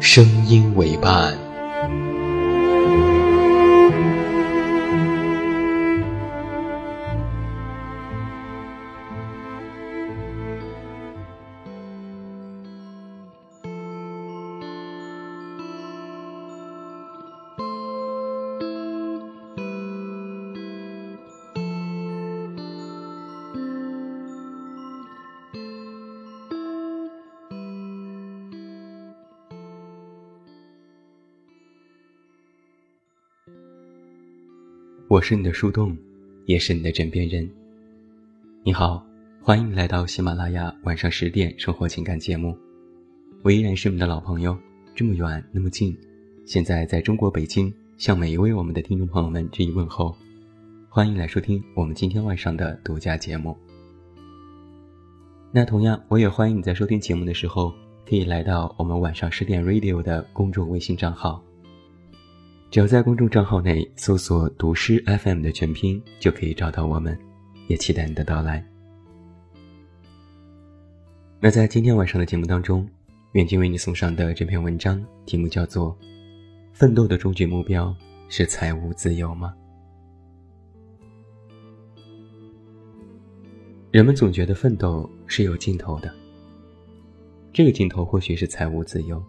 声音为伴。我是你的树洞，也是你的枕边人。你好，欢迎来到喜马拉雅晚上十点生活情感节目。我依然是你们的老朋友，这么远那么近，现在在中国北京，向每一位我们的听众朋友们致以问候。欢迎来收听我们今天晚上的独家节目。那同样，我也欢迎你在收听节目的时候，可以来到我们晚上十点 Radio 的公众微信账号。只要在公众账号内搜索“读诗 FM” 的全拼，就可以找到我们，也期待你的到来。那在今天晚上的节目当中，远近为你送上的这篇文章题目叫做《奋斗的终极目标是财务自由吗》？人们总觉得奋斗是有尽头的，这个尽头或许是财务自由。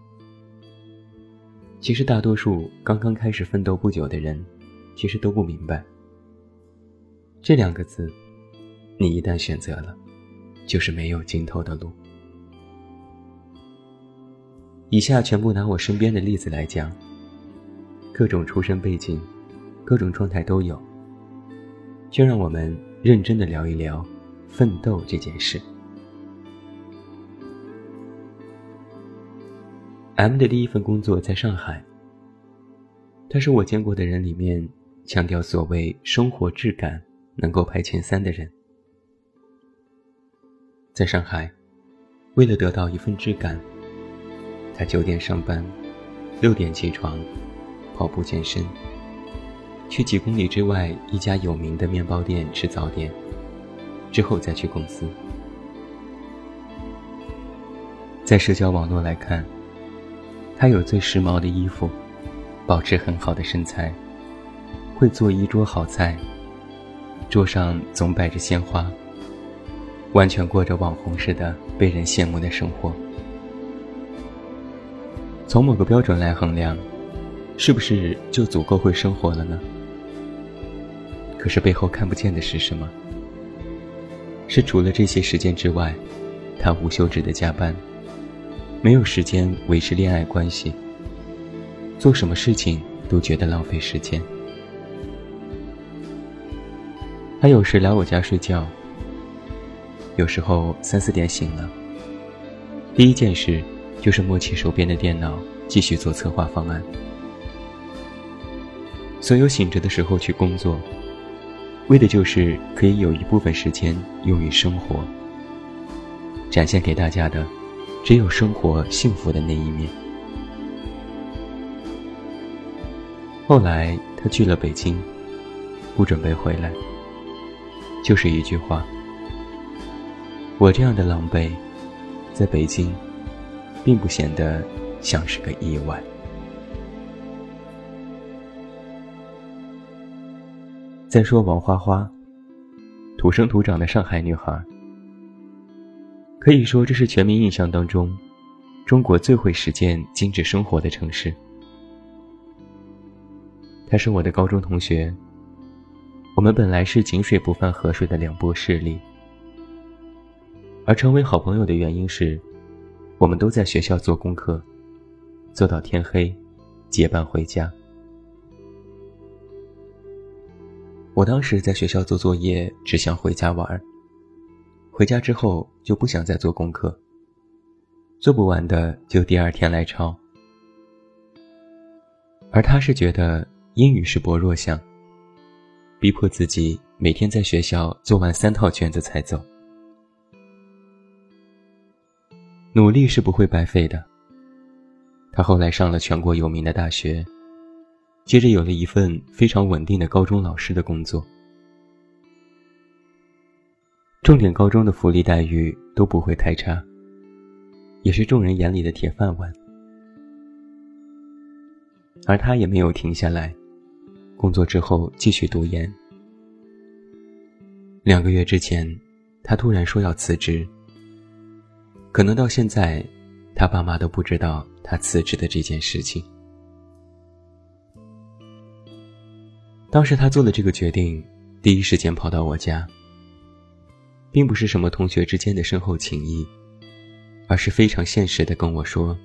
其实，大多数刚刚开始奋斗不久的人，其实都不明白这两个字。你一旦选择了，就是没有尽头的路。以下全部拿我身边的例子来讲，各种出身背景，各种状态都有。就让我们认真的聊一聊奋斗这件事。M 的第一份工作在上海。他是我见过的人里面强调所谓生活质感能够排前三的人。在上海，为了得到一份质感，他九点上班，六点起床，跑步健身，去几公里之外一家有名的面包店吃早点，之后再去公司。在社交网络来看。他有最时髦的衣服，保持很好的身材，会做一桌好菜，桌上总摆着鲜花，完全过着网红似的被人羡慕的生活。从某个标准来衡量，是不是就足够会生活了呢？可是背后看不见的是什么？是除了这些时间之外，他无休止的加班。没有时间维持恋爱关系，做什么事情都觉得浪费时间。他有时来我家睡觉，有时候三四点醒了，第一件事就是摸起手边的电脑继续做策划方案。所有醒着的时候去工作，为的就是可以有一部分时间用于生活，展现给大家的。只有生活幸福的那一面。后来他去了北京，不准备回来。就是一句话：我这样的狼狈，在北京，并不显得像是个意外。再说王花花，土生土长的上海女孩。可以说，这是全民印象当中中国最会实践精致生活的城市。他是我的高中同学。我们本来是井水不犯河水的两波势力，而成为好朋友的原因是，我们都在学校做功课，做到天黑，结伴回家。我当时在学校做作业，只想回家玩回家之后就不想再做功课，做不完的就第二天来抄。而他是觉得英语是薄弱项。逼迫自己每天在学校做完三套卷子才走。努力是不会白费的。他后来上了全国有名的大学，接着有了一份非常稳定的高中老师的工作。重点高中的福利待遇都不会太差，也是众人眼里的铁饭碗。而他也没有停下来。工作之后继续读研。两个月之前，他突然说要辞职。可能到现在，他爸妈都不知道他辞职的这件事情。当时他做了这个决定，第一时间跑到我家，并不是什么同学之间的深厚情谊，而是非常现实的跟我说：“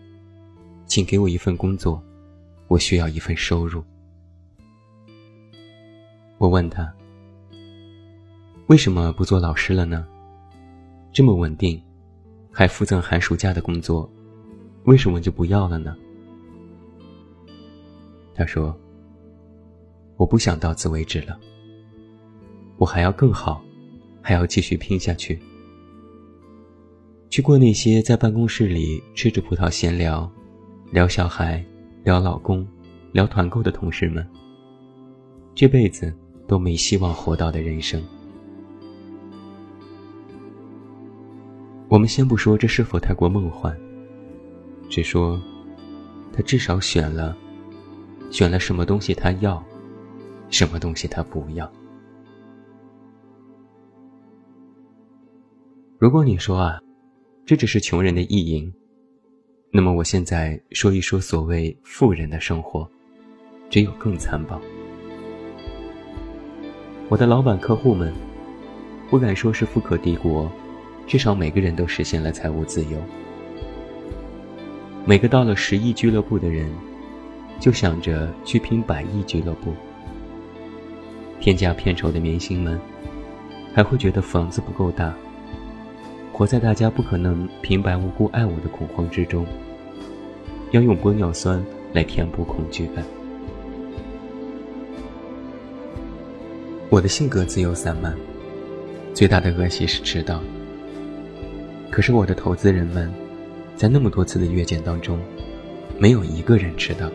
请给我一份工作，我需要一份收入。”我问他：“为什么不做老师了呢？这么稳定，还附赠寒暑假的工作，为什么就不要了呢？”他说：“我不想到此为止了，我还要更好，还要继续拼下去，去过那些在办公室里吃着葡萄闲聊，聊小孩，聊老公，聊团购的同事们，这辈子。”都没希望活到的人生。我们先不说这是否太过梦幻，只说他至少选了，选了什么东西他要，什么东西他不要。如果你说啊，这只是穷人的意淫，那么我现在说一说所谓富人的生活，只有更残暴。我的老板客户们，不敢说是富可敌国，至少每个人都实现了财务自由。每个到了十亿俱乐部的人，就想着去拼百亿俱乐部。天价片酬的明星们，还会觉得房子不够大，活在大家不可能平白无故爱我的恐慌之中，要用玻尿酸来填补恐惧感。我的性格自由散漫，最大的恶习是迟到。可是我的投资人们，在那么多次的阅卷当中，没有一个人迟到。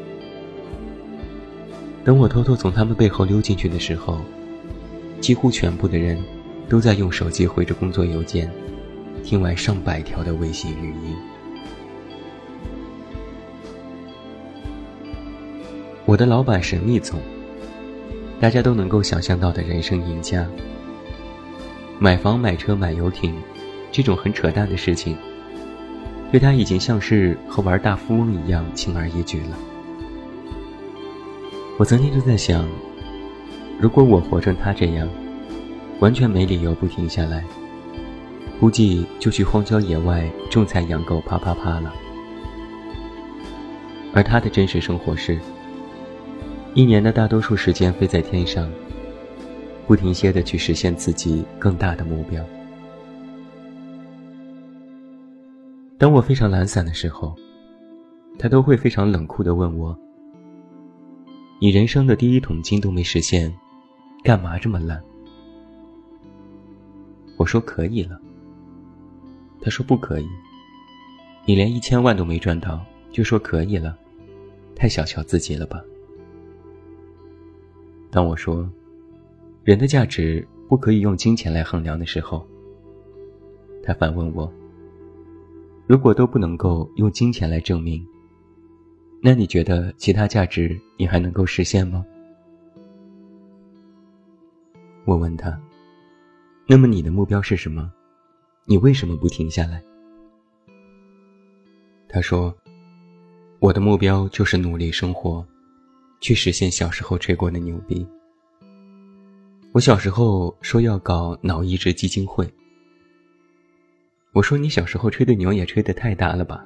等我偷偷从他们背后溜进去的时候，几乎全部的人都在用手机回着工作邮件，听完上百条的微信语音。我的老板神秘总。大家都能够想象到的人生赢家，买房、买车、买游艇，这种很扯淡的事情，对他已经像是和玩大富翁一样轻而易举了。我曾经就在想，如果我活成他这样，完全没理由不停下来，估计就去荒郊野外种菜养狗，啪啪啪了。而他的真实生活是。一年的大多数时间飞在天上，不停歇的去实现自己更大的目标。当我非常懒散的时候，他都会非常冷酷的问我：“你人生的第一桶金都没实现，干嘛这么懒？”我说：“可以了。”他说：“不可以，你连一千万都没赚到，就说可以了，太小瞧自己了吧。”当我说，人的价值不可以用金钱来衡量的时候，他反问我：如果都不能够用金钱来证明，那你觉得其他价值你还能够实现吗？我问他：那么你的目标是什么？你为什么不停下来？他说：“我的目标就是努力生活，去实现小时候吹过的牛逼。我小时候说要搞脑移植基金会。我说你小时候吹的牛也吹得太大了吧？”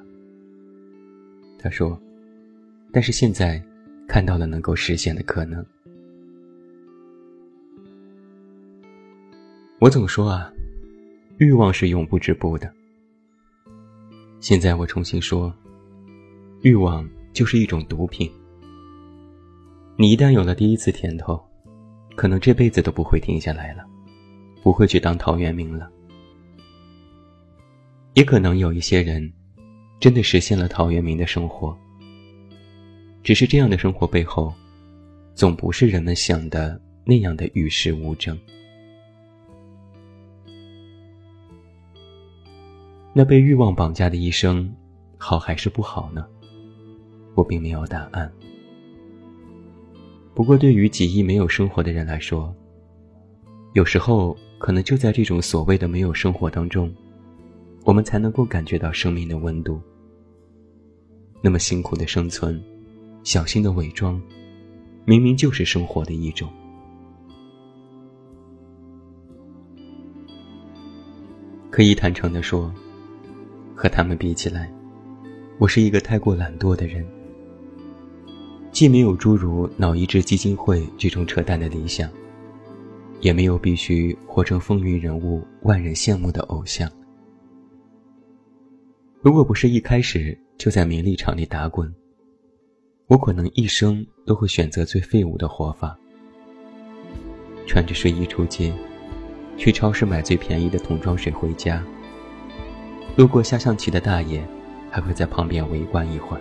他说：“但是现在看到了能够实现的可能。”我总说啊，欲望是永不止步的。现在我重新说，欲望就是一种毒品。你一旦有了第一次甜头，可能这辈子都不会停下来了，不会去当陶渊明了。也可能有一些人，真的实现了陶渊明的生活。只是这样的生活背后，总不是人们想的那样的与世无争。那被欲望绑架的一生，好还是不好呢？我并没有答案。不过，对于几亿没有生活的人来说，有时候可能就在这种所谓的没有生活当中，我们才能够感觉到生命的温度。那么辛苦的生存，小心的伪装，明明就是生活的一种。可以坦诚的说。和他们比起来，我是一个太过懒惰的人。既没有诸如脑移植基金会这种扯淡的理想，也没有必须活成风云人物、万人羡慕的偶像。如果不是一开始就在名利场里打滚，我可能一生都会选择最废物的活法：穿着睡衣出街，去超市买最便宜的桶装水回家。路过下象棋的大爷，还会在旁边围观一会儿。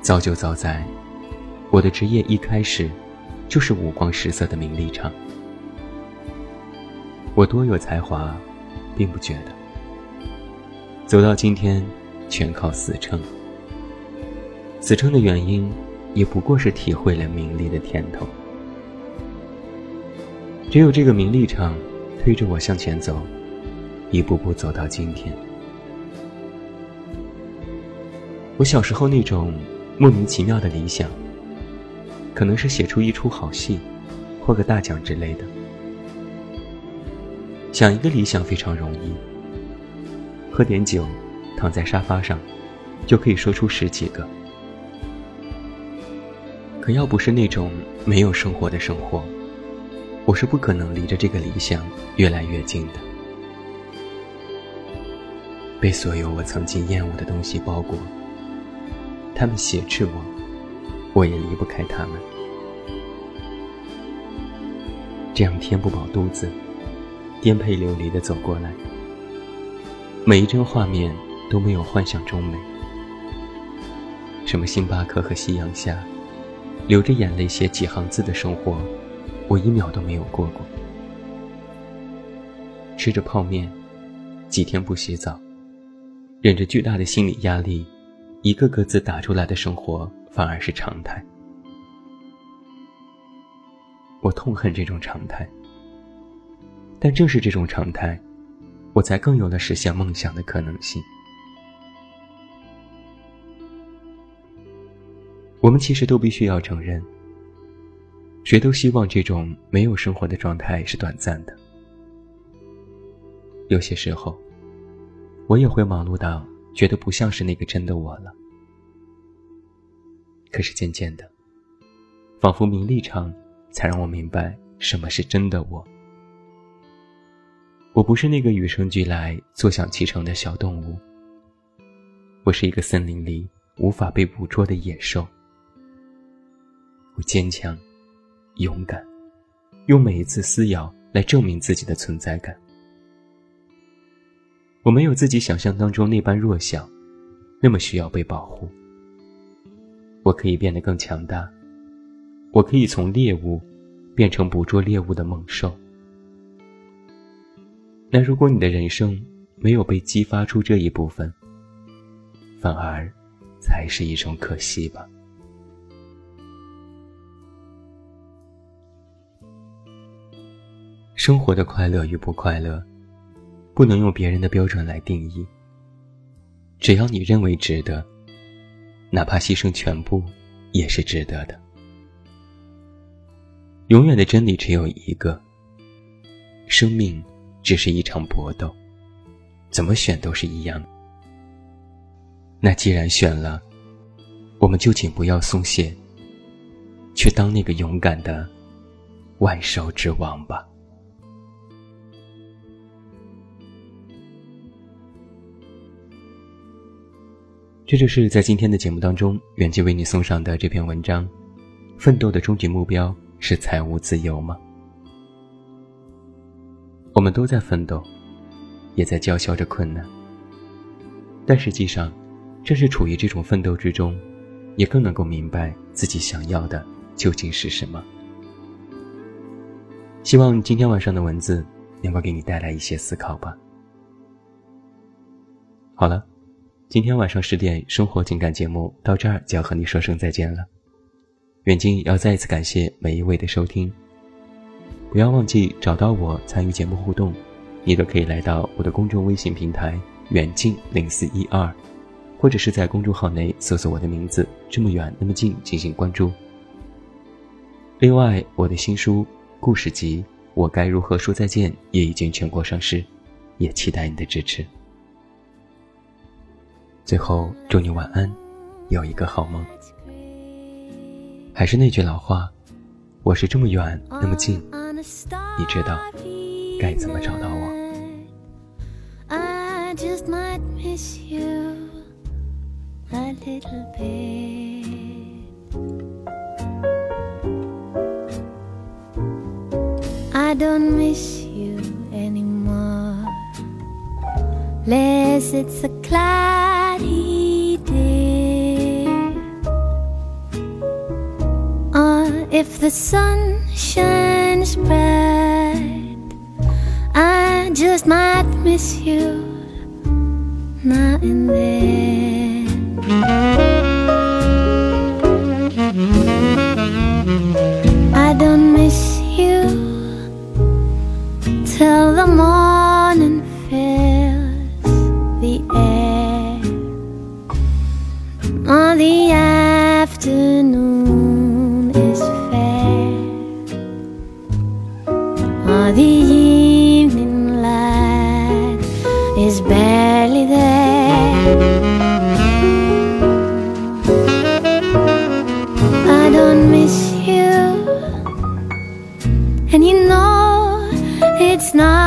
早就早在，我的职业一开始，就是五光十色的名利场。我多有才华，并不觉得。走到今天，全靠死撑。死撑的原因，也不过是体会了名利的甜头。只有这个名利场。推着我向前走，一步步走到今天。我小时候那种莫名其妙的理想，可能是写出一出好戏，获个大奖之类的。想一个理想非常容易，喝点酒，躺在沙发上，就可以说出十几个。可要不是那种没有生活的生活。我是不可能离着这个理想越来越近的。被所有我曾经厌恶的东西包裹，他们挟持我，我也离不开他们。这样填不饱肚子，颠沛流离的走过来，每一帧画面都没有幻想中美。什么星巴克和夕阳下，流着眼泪写几行字的生活。我一秒都没有过过，吃着泡面，几天不洗澡，忍着巨大的心理压力，一个个字打出来的生活反而是常态。我痛恨这种常态，但正是这种常态，我才更有了实现梦想的可能性。我们其实都必须要承认。谁都希望这种没有生活的状态是短暂的。有些时候，我也会忙碌到觉得不像是那个真的我了。可是渐渐的，仿佛名利场才让我明白什么是真的我。我不是那个与生俱来坐享其成的小动物。我是一个森林里无法被捕捉的野兽。我坚强。勇敢，用每一次撕咬来证明自己的存在感。我没有自己想象当中那般弱小，那么需要被保护。我可以变得更强大，我可以从猎物变成捕捉猎物的猛兽。那如果你的人生没有被激发出这一部分，反而才是一种可惜吧。生活的快乐与不快乐，不能用别人的标准来定义，只要你认为值得，哪怕牺牲全部，也是值得的。永远的真理只有一个：生命只是一场搏斗，怎么选都是一样。那既然选了，我们就请不要松懈，去当那个勇敢的万兽之王吧。这就是在今天的节目当中，远近为你送上的这篇文章：奋斗的终极目标是财务自由吗？我们都在奋斗，也在叫嚣着困难，但实际上，正是处于这种奋斗之中，也更能够明白自己想要的究竟是什么。希望今天晚上的文字能够给你带来一些思考吧。好了。今天晚上十点，生活情感节目到这儿就要和你说声再见了。远近要再一次感谢每一位的收听，不要忘记找到我参与节目互动，你都可以来到我的公众微信平台远近零四一二，或者是在公众号内搜索我的名字这么远那么近进行关注。另外，我的新书故事集《我该如何说再见》也已经全国上市，也期待你的支持。最后，祝你晚安，有一个好梦。还是那句老话，我是这么远那么近，你知道该怎么找到我。If the sun shines bright, I just might miss you now and then. And you know it's not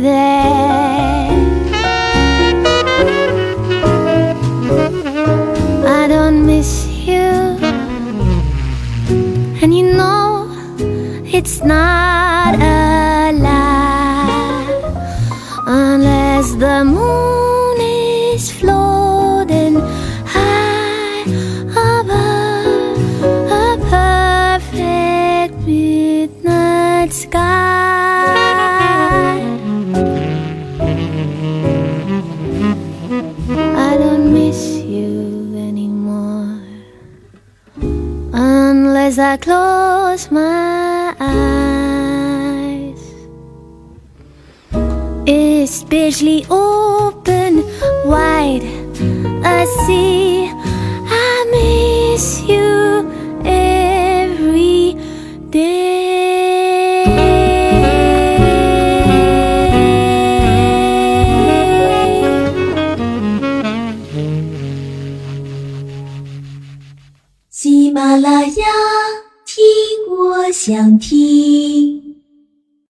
there I don't miss you. And you know it's not unless I close my eyes. Especially open wide, I see 想听。